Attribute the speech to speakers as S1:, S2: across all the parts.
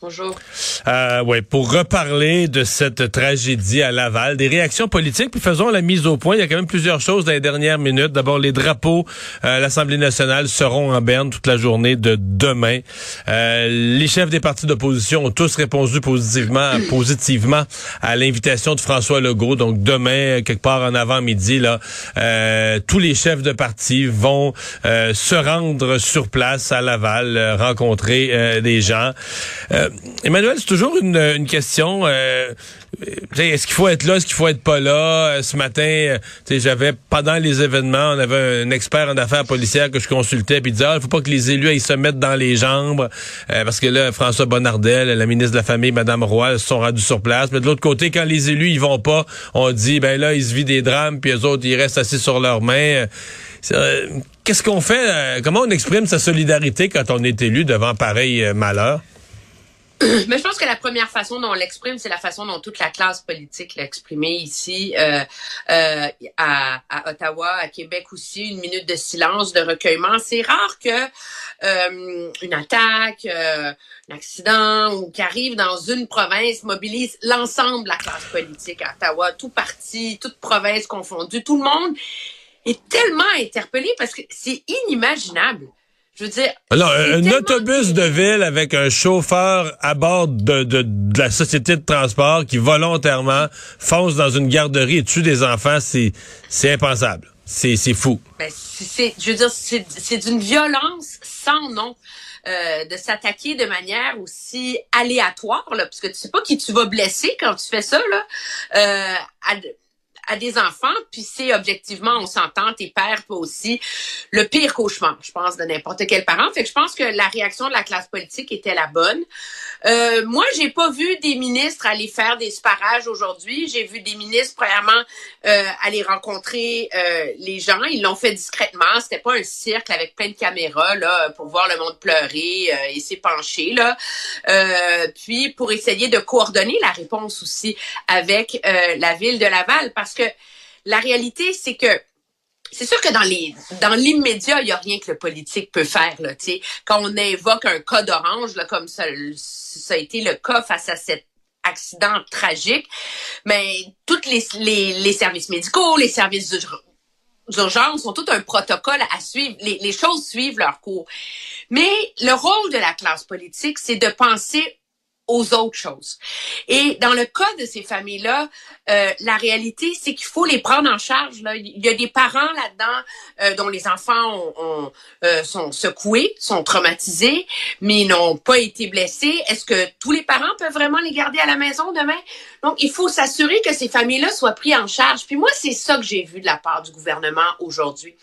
S1: Bonjour.
S2: Euh, ouais, pour reparler de cette tragédie à Laval, des réactions politiques, puis faisons la mise au point. Il y a quand même plusieurs choses dans les dernières minutes. D'abord, les drapeaux euh, à l'Assemblée nationale seront en berne toute la journée de demain. Euh, les chefs des partis d'opposition ont tous répondu positivement, positivement à l'invitation de François Legault. Donc demain, quelque part en avant-midi, là, euh, tous les chefs de partis vont euh, se rendre sur place à Laval, euh, rencontrer euh, des gens. Euh, Emmanuel, c'est toujours une, une question. euh, sais, est-ce qu'il faut être là, est-ce qu'il faut être pas là? Euh, ce matin, euh, j'avais pendant les événements, on avait un expert en affaires policières que je consultais, puis il disait, ah, il faut pas que les élus ils se mettent dans les jambes, euh, parce que là, François Bonnardel, la ministre de la Famille, Madame Roy, se sont rendus sur place. Mais de l'autre côté, quand les élus ils vont pas, on dit, ben là, ils se vivent des drames, puis les autres, ils restent assis sur leurs mains. Euh, euh, Qu'est-ce qu'on fait? euh, comment on exprime sa solidarité quand on est élu devant pareil euh, malheur?
S1: Mais je pense que la première façon dont on l'exprime, c'est la façon dont toute la classe politique l'a exprimé ici, euh, euh, à, Ottawa, à Québec aussi, une minute de silence, de recueillement. C'est rare que euh, une attaque, euh, un accident ou qui arrive dans une province mobilise l'ensemble de la classe politique à Ottawa, tout parti, toute province confondue, tout le monde est tellement interpellé parce que c'est inimaginable. Je veux dire,
S2: Alors, un
S1: tellement-
S2: autobus de ville avec un chauffeur à bord de, de, de la société de transport qui volontairement fonce dans une garderie et tue des enfants, c'est c'est impensable. C'est c'est fou.
S1: Ben, c'est- c'est, je veux dire, c'est, c'est d'une violence sans nom. euh, de s'attaquer de manière aussi aléatoire, là, parce que tu sais pas qui tu vas blesser quand tu fais ça, là, euh, à, à des enfants, puis c'est objectivement, on s'entend, tes pères, toi aussi, le pire cauchemar, je pense, de n'importe quel parent. Fait que je pense que la réaction de la classe politique était la bonne. Euh, moi, j'ai pas vu des ministres aller faire des sparages aujourd'hui. J'ai vu des ministres, premièrement, euh, aller rencontrer euh, les gens. Ils l'ont fait discrètement. C'était pas un cirque avec plein de caméras là pour voir le monde pleurer euh, et s'épancher là. Euh, puis pour essayer de coordonner la réponse aussi avec euh, la ville de Laval, parce que la réalité, c'est que c'est sûr que dans les dans l'immédiat, il y a rien que le politique peut faire là, tu sais. Quand on invoque un cas d'orange là comme ça ça a été le cas face à cet accident tragique, mais toutes les les, les services médicaux, les services d'ur- d'urgence ont tout un protocole à suivre. Les, les choses suivent leur cours. Mais le rôle de la classe politique, c'est de penser aux autres choses. Et dans le cas de ces familles-là, euh, la réalité, c'est qu'il faut les prendre en charge. Là. Il y a des parents là-dedans euh, dont les enfants ont, ont, euh, sont secoués, sont traumatisés, mais n'ont pas été blessés. Est-ce que tous les parents peuvent vraiment les garder à la maison demain? Donc, il faut s'assurer que ces familles-là soient prises en charge. Puis moi, c'est ça que j'ai vu de la part du gouvernement aujourd'hui.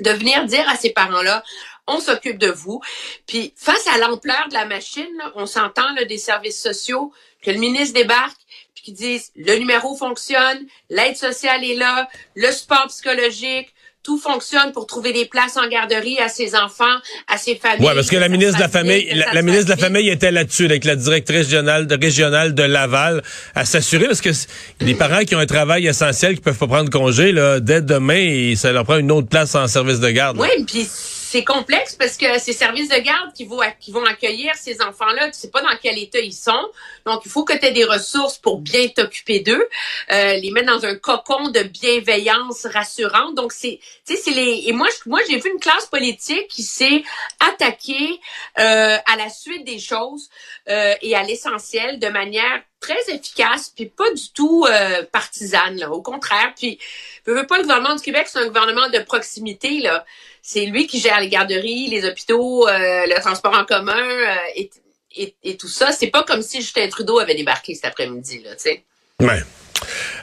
S1: De venir dire à ces parents-là, on s'occupe de vous. Puis face à l'ampleur de la machine, là, on s'entend là, des services sociaux, que le ministre débarque, puis qu'ils disent le numéro fonctionne, l'aide sociale est là, le support psychologique, tout fonctionne pour trouver des places en garderie à ses enfants, à ses familles.
S2: Ouais, parce que la ministre de la famille, la, ministre de la famille était là-dessus avec la directrice régionale de, régionale de Laval à s'assurer parce que des parents qui ont un travail essentiel qui peuvent pas prendre congé là dès demain et ça leur prend une autre place en service de garde. là.
S1: Oui, puis c'est complexe parce que ces services de garde qui vont, accueillir ces enfants-là, tu sais pas dans quel état ils sont. Donc, il faut que tu aies des ressources pour bien t'occuper d'eux, euh, les mettre dans un cocon de bienveillance rassurante. Donc, c'est, tu sais, c'est les. Et moi, moi, j'ai vu une classe politique qui s'est attaquée euh, à la suite des choses euh, et à l'essentiel de manière très efficace, puis pas du tout euh, partisane. Là. Au contraire, puis je veux pas le gouvernement du Québec, c'est un gouvernement de proximité là. C'est lui qui gère les garderies, les hôpitaux, euh, le transport en commun euh, et, tout ça. C'est pas comme si Justin Trudeau avait débarqué cet après-midi, là, tu sais.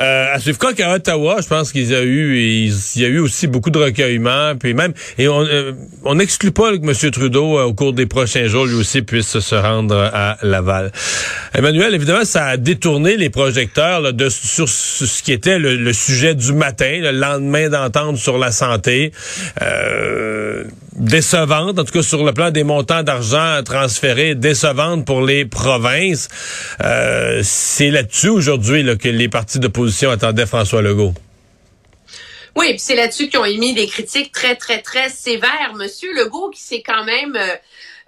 S2: Euh, à suivre qu'à Ottawa, je pense qu'il y a eu il y a eu aussi beaucoup de recueillement, puis même et on euh, on n'exclut pas que M. Trudeau euh, au cours des prochains jours lui aussi puisse se rendre à Laval. Emmanuel, évidemment, ça a détourné les projecteurs là, de sur ce qui était le, le sujet du matin, le lendemain d'entendre sur la santé. Euh, décevante, en tout cas sur le plan des montants d'argent transférés, décevante pour les provinces. Euh, c'est là-dessus aujourd'hui là, que les partis d'opposition attendaient François Legault.
S1: Oui, c'est là-dessus qu'ils ont émis des critiques très, très, très sévères. Monsieur Legault, qui s'est quand même euh,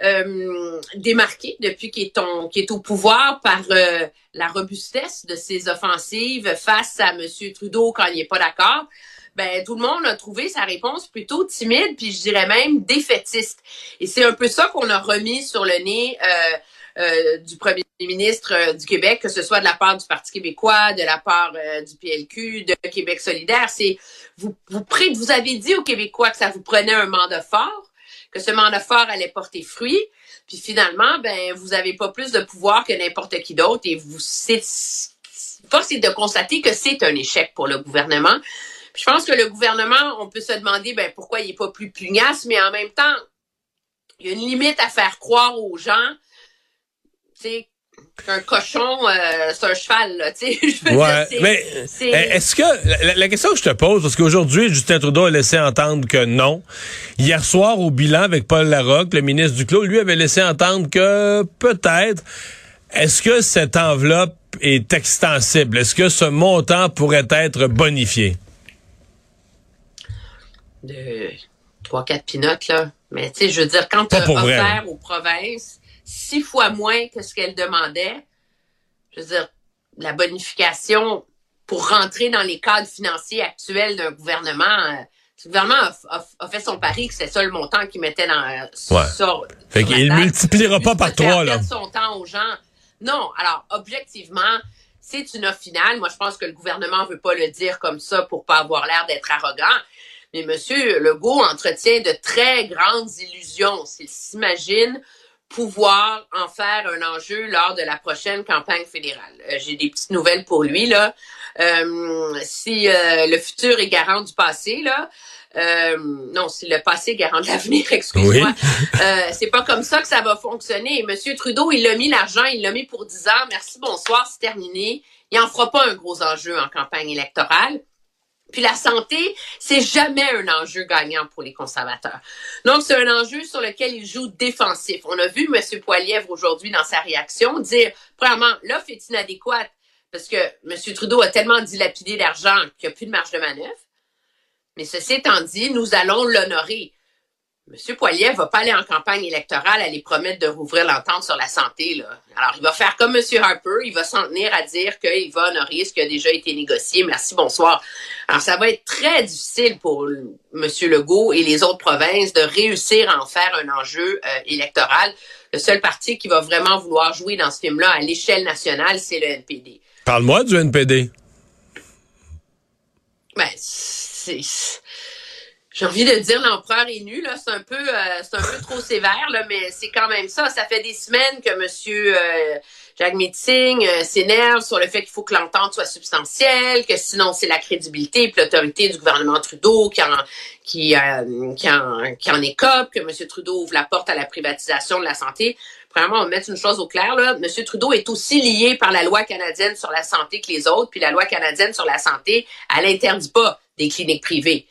S1: euh, démarqué depuis qu'il est, est, au pouvoir par euh, la robustesse de ses offensives face à Monsieur Trudeau quand il n'est pas d'accord. Ben, tout le monde a trouvé sa réponse plutôt timide, puis je dirais même défaitiste. Et c'est un peu ça qu'on a remis sur le nez euh, du premier ministre du Québec, que ce soit de la part du Parti québécois, de la part du PLQ, de Québec solidaire. C'est vous, vous, vous avez dit aux Québécois que ça vous prenait un mandat fort que ce mandat fort allait porter fruit. Puis finalement, ben vous avez pas plus de pouvoir que n'importe qui d'autre et vous c'est force est de constater que c'est un échec pour le gouvernement. Puis je pense que le gouvernement, on peut se demander ben pourquoi il est pas plus pugnace, mais en même temps, il y a une limite à faire croire aux gens, tu sais, un cochon, euh, c'est un cheval, là, tu sais.
S2: ouais, mais est-ce que la, question que je te pose, parce qu'aujourd'hui, Justin Trudeau a laissé entendre que non. Hier soir, au bilan avec Paul Larocque, le ministre du Clos, lui avait laissé entendre que peut-être. Est-ce que cette enveloppe est extensible? Est-ce que ce montant pourrait être bonifié?
S1: De trois, quatre pinottes, là. Mais tu sais, je veux dire, quand tu as offert aux provinces six fois moins que ce qu'elle demandait. Je veux dire, la bonification pour rentrer dans les cadres financiers actuels d'un gouvernement, euh, le gouvernement a, fait son pari que c'est ça le montant qu'il mettait dans euh,
S2: ouais. ça. Fait qu'il multipliera pas par trois, là.
S1: son temps aux gens. Non. Alors, objectivement, c'est une offre finale. Moi, je pense que le gouvernement veut pas le dire comme ça pour pas avoir l'air d'être arrogant. Mais Monsieur Legault entretient de très grandes illusions. S'il s'imagine pouvoir en faire un enjeu lors de la prochaine campagne fédérale. Euh, j'ai des petites nouvelles pour lui là. Euh, si euh, le futur est garant du passé là, non, si le passé est garant de l'avenir, excuse-moi. c'est pas comme ça que ça va fonctionner. Monsieur Trudeau, il a mis l'argent, il l'a mis pour 10 ans. Merci, bonsoir, c'est terminé. Il en fera pas un gros enjeu en campagne électorale. Puis la santé, c'est jamais un enjeu gagnant pour les conservateurs. Donc, c'est un enjeu sur lequel ils jouent défensif. On a vu M. Poilièvre aujourd'hui dans sa réaction dire, premièrement, l'offre est inadéquate parce que M. Trudeau a tellement dilapidé d'argent qu'il n'y a plus de marge de manœuvre. Mais ceci étant dit, nous allons l'honorer. M. Poilier va pas aller en campagne électorale à les promettre de rouvrir l'entente sur la santé. Là. Alors, il va faire comme M. Harper, il va s'en tenir à dire qu'il va honorer ce qui a déjà été négocié. Merci, bonsoir. Alors, ça va être très difficile pour M. Legault et les autres provinces de réussir à en faire un enjeu euh, électoral. Le seul parti qui va vraiment vouloir jouer dans ce film-là à l'échelle nationale, c'est le NPD.
S2: Parle-moi du NPD.
S1: Ben, c'est j'ai envie de dire l'empereur est nu là, c'est un peu euh, c'est un peu trop sévère là, mais c'est quand même ça. Ça fait des semaines que Monsieur euh, Jacques Meeting euh, s'énerve sur le fait qu'il faut que l'entente soit substantielle, que sinon c'est la crédibilité et l'autorité du gouvernement Trudeau qui en qui qui en qui en écope, que Monsieur Trudeau ouvre la porte à la privatisation de la santé. Premièrement, on mettre une chose au clair là. Monsieur Trudeau est aussi lié par la loi canadienne sur la santé que les autres, puis la loi canadienne sur la santé, elle interdit pas des cliniques privées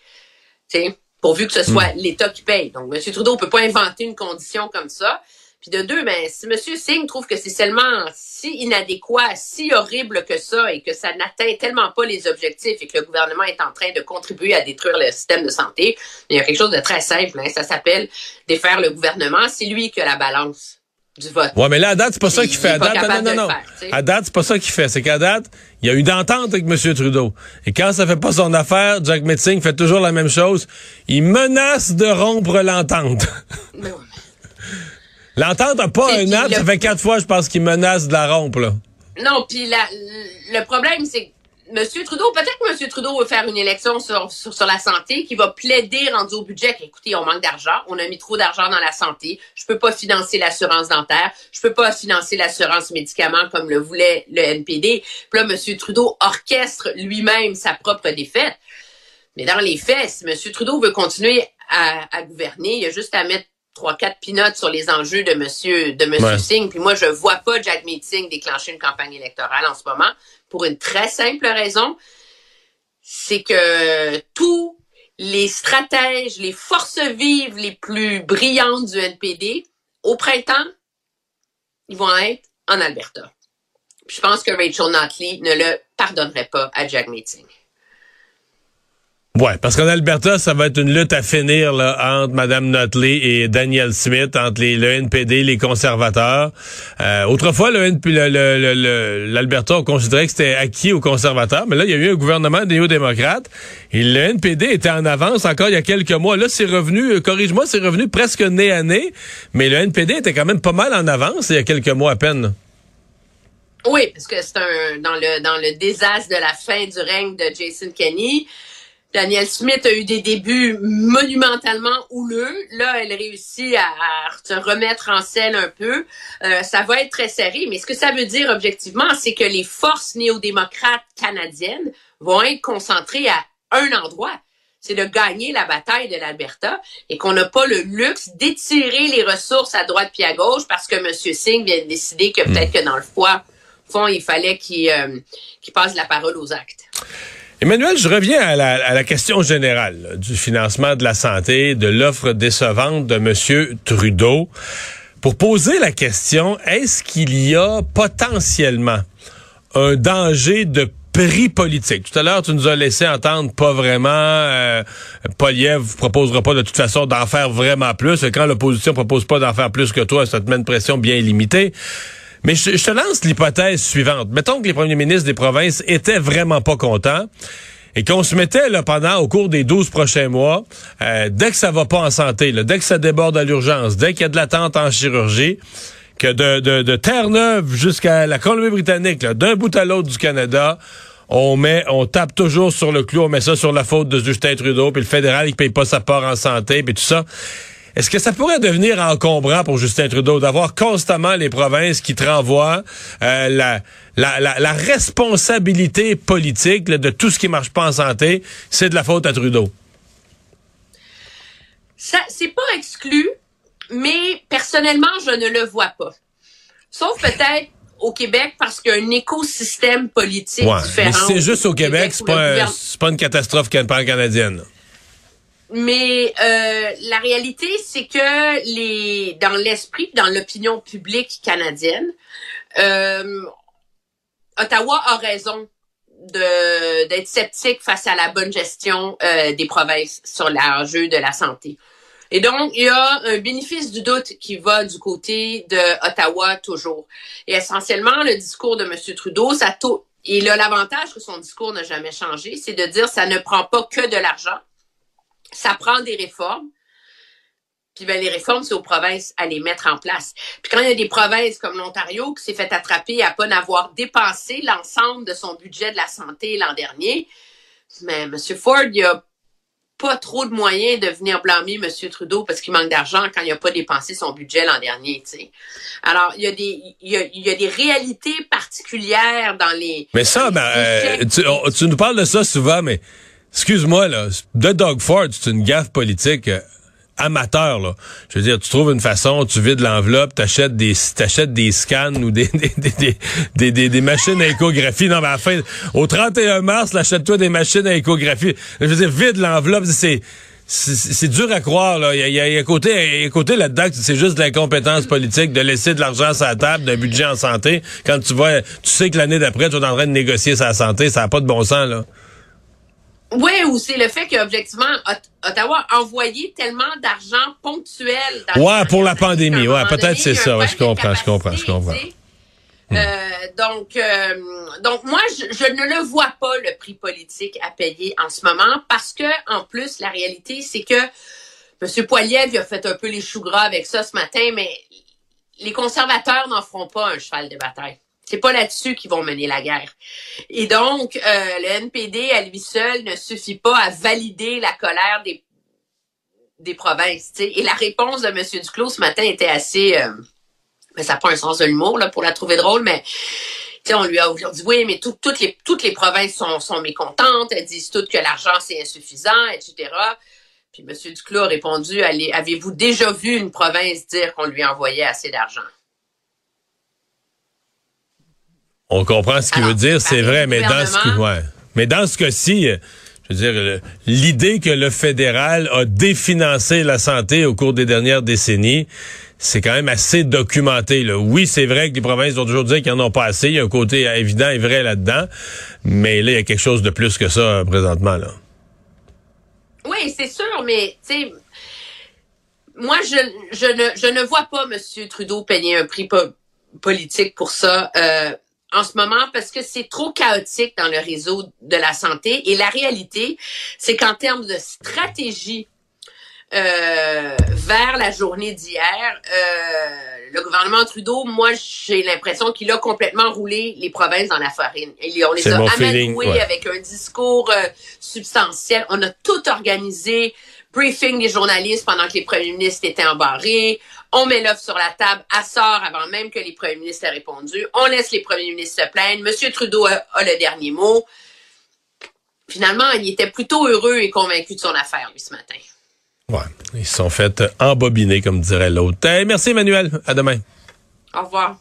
S1: pourvu que ce soit hmm. l'État qui paye. Donc, M. Trudeau ne peut pas inventer une condition comme ça. Puis de deux, ben, si M. Singh trouve que c'est seulement si inadéquat, si horrible que ça et que ça n'atteint tellement pas les objectifs et que le gouvernement est en train de contribuer à détruire le système de santé, il y a quelque chose de très simple. Hein, ça s'appelle défaire le gouvernement. C'est lui qui a la balance du vote.
S2: Ouais, mais là, à date, c'est pas ça qu'il fait. À date, non, non, non. à date, c'est pas ça qu'il fait. C'est qu'à date, il y a eu d'entente avec M. Trudeau. Et quand ça fait pas son affaire, Jack Metzing fait toujours la même chose. Il menace de rompre l'entente. L'entente n'a pas un an, ça fait quatre fois, je pense, qu'il menace de la rompre, là.
S1: Non, puis le problème, c'est Monsieur Trudeau, peut-être que Monsieur Trudeau veut faire une élection sur, sur, la santé, qui va plaider rendu au budget écoutez, on manque d'argent, on a mis trop d'argent dans la santé, je peux pas financer l'assurance dentaire, je peux pas financer l'assurance médicaments comme le voulait le NPD. Puis là, Monsieur Trudeau orchestre lui-même sa propre défaite. Mais dans les faits, si Monsieur Trudeau veut continuer à, à gouverner, il y a juste à mettre trois, quatre pinotes sur les enjeux de Monsieur de Monsieur Singh. Puis moi, je vois pas Jack Singh déclencher une campagne électorale en ce moment pour une très simple raison, c'est que tout les stratèges, les forces vives les plus brillantes du NPD, au printemps, ils vont être en Alberta. je pense que Rachel Notley ne le pardonnerait pas à Jack Meeting.
S2: Ouais, parce qu'en Alberta, ça va être une lutte à finir là, entre Mme Notley et Daniel Smith, entre les, le NPD, les conservateurs. Euh, autrefois, le l'Alberta, on considérait que c'était acquis aux conservateurs, mais là, il y a eu un gouvernement néo-démocrate et le NPD était en avance encore il y a quelques mois. Là, c'est revenu, euh, corrige-moi, c'est revenu presque nez à nez, mais le NPD était quand même pas mal en avance il y a quelques mois à peine.
S1: Oui, parce que c'est un dans le dans le désastre de la fin du règne de Jason Kenney. Daniel Smith a eu des débuts monumentalement houleux. Là, elle réussit à, se remettre en scène un peu. Euh, ça va être très serré, mais ce que ça veut dire objectivement, c'est que les forces néo-démocrates canadiennes vont être concentrées à un endroit. C'est de gagner la bataille de l'Alberta et qu'on n'a pas le luxe d'étirer les ressources à droite puis à gauche parce que M. Singh vient de décider que peut-être que dans le fond, il fallait qu'il euh, passe la parole aux actes.
S2: Emmanuel, je reviens à la, question générale du financement de la santé, de l'offre décevante de M. Trudeau. Pour poser la question, est-ce qu'il y a potentiellement un danger de prix politique? Tout à l'heure, tu nous as laissé entendre pas vraiment. Euh, Poliev proposera pas de toute façon d'en faire vraiment plus. Quand l'opposition propose pas d'en faire plus que toi, ça te met une pression bien limitée. Mais je, te lance l'hypothèse suivante. Mettons que les premiers ministres des provinces étaient vraiment pas contents et qu'on se mettait là, pendant au cours des 12 prochains mois, euh, dès que ça va pas en santé, là, dès que ça déborde à l'urgence, dès qu'il y a de l'attente en chirurgie, que de, de, de Terre-Neuve jusqu'à la Colombie-Britannique, d'un bout à l'autre du Canada, on met, on tape toujours sur le clou, on met ça sur la faute de Justin Trudeau, puis le fédéral il paye pas sa part en santé, puis tout ça. Est-ce que ça pourrait devenir encombrant pour Justin Trudeau d'avoir constamment les provinces qui te renvoient euh, la, la, la, responsabilité politique de tout ce qui marche pas en santé, c'est de la faute à Trudeau?
S1: Ça, c'est pas exclu, mais personnellement, je ne le vois pas. Sauf peut-être au Québec parce qu'il y a un écosystème politique différent.
S2: Mais c'est juste au Québec, c'est pas, pas une catastrophe canadienne
S1: mais euh, la réalité, c'est que les dans l'esprit, dans l'opinion publique canadienne, euh, Ottawa a raison de d'être sceptique face à la bonne gestion euh, des provinces sur l'enjeu de la santé. Et donc, il y a un bénéfice du doute qui va du côté de Ottawa toujours. Et essentiellement, le discours de M. Trudeau, ça il a l'avantage que son discours n'a jamais changé, c'est de dire ça ne prend pas que de l'argent, ça prend des réformes. Puis ben, les réformes, c'est aux provinces à les mettre en place. Puis quand il y a des provinces comme l'Ontario qui s'est fait attraper à pas n'avoir dépensé l'ensemble de son budget de la santé l'an dernier, mais M. Ford, il a pas trop de moyens de venir blâmer M. Trudeau parce qu'il manque d'argent quand il n'a pas dépensé son budget l'an dernier. sais. Alors, il y, a des, il, y a, il y a des réalités particulières dans les...
S2: Mais ça, ben, euh, tu, tu nous parles de ça souvent, mais excuse-moi, là, de Doug Ford, c'est une gaffe politique euh, amateur, là. Je veux dire, tu trouves une façon, tu vides l'enveloppe, t'achètes des, t'achètes des scans ou des, des, des, des, des, machines à échographie. Non, mais à la fin, au 31 mars, achète-toi des machines à échographie. Je veux dire, vide l'enveloppe, c'est, c'est dur à croire. Là. Il, y a, il y a côté, côté là-dedans c'est juste de l'incompétence politique de laisser de l'argent sur la table, d'un budget en santé. Quand tu vois, tu sais que l'année d'après, tu es en train de négocier sa santé, ça n'a pas de bon sens. là.
S1: Oui, ou c'est le fait qu'objectivement, Ottawa a envoyé tellement d'argent ponctuel.
S2: Dans ouais, pour la pandémie. Ouais, peut-être c'est ça. Ouais, je comprends, je comprends, je comprends.
S1: Euh, donc, euh, donc moi, je, je, ne le vois pas le prix politique à payer en ce moment parce que, en plus, la réalité, c'est que M. Poiliev a fait un peu les choux gras avec ça ce matin, mais les conservateurs n'en feront pas un cheval de bataille. C'est pas là-dessus qu'ils vont mener la guerre. Et donc, euh, le NPD à lui seul ne suffit pas à valider la colère des, des provinces. Et la réponse de M. Duclos ce matin était assez... Euh, mais ça n'a pas un sens de l'humour là pour la trouver drôle, mais on lui a dit oui, mais toutes les toutes les provinces sont, sont mécontentes. Elles disent toutes que l'argent c'est insuffisant, etc. Puis M. Duclos a répondu avez-vous déjà vu une province dire qu'on lui envoyait assez d'argent?
S2: On comprend ce qu'il veut dire, c'est vrai, mais dans ce ouais. mais dans ce cas-ci, je veux dire, l'idée que le fédéral a définancé la santé au cours des dernières décennies, c'est quand même assez documenté. Là. Oui, c'est vrai que les provinces ont toujours dit qu'ils n'en ont pas assez. Il y a un côté évident et vrai là-dedans. Mais là, il y a quelque chose de plus que ça euh, présentement. là.
S1: Oui, c'est sûr, mais tu sais, moi, je, je, ne, je ne vois pas M. Trudeau payer un prix politique pour ça. Euh, en ce moment parce que c'est trop chaotique dans le réseau de la santé. Et la réalité, c'est qu'en termes de stratégie euh, vers la journée d'hier, euh, le gouvernement Trudeau, moi, j'ai l'impression qu'il a complètement roulé les provinces dans la farine. Et on les a amadoués avec un discours euh, substantiel. On a tout organisé briefing des journalistes pendant que les premiers ministres étaient embarrés. On met l'offre sur la table à sort avant même que les premiers ministres aient répondu. On laisse les premiers ministres se plaindre. Monsieur Trudeau a, le dernier mot. Finalement, il était plutôt heureux et convaincu de son affaire, lui, ce matin.
S2: Ouais, ils se sont fait embobiner, comme dirait l'autre. merci, Emmanuel. À demain.
S1: Au revoir.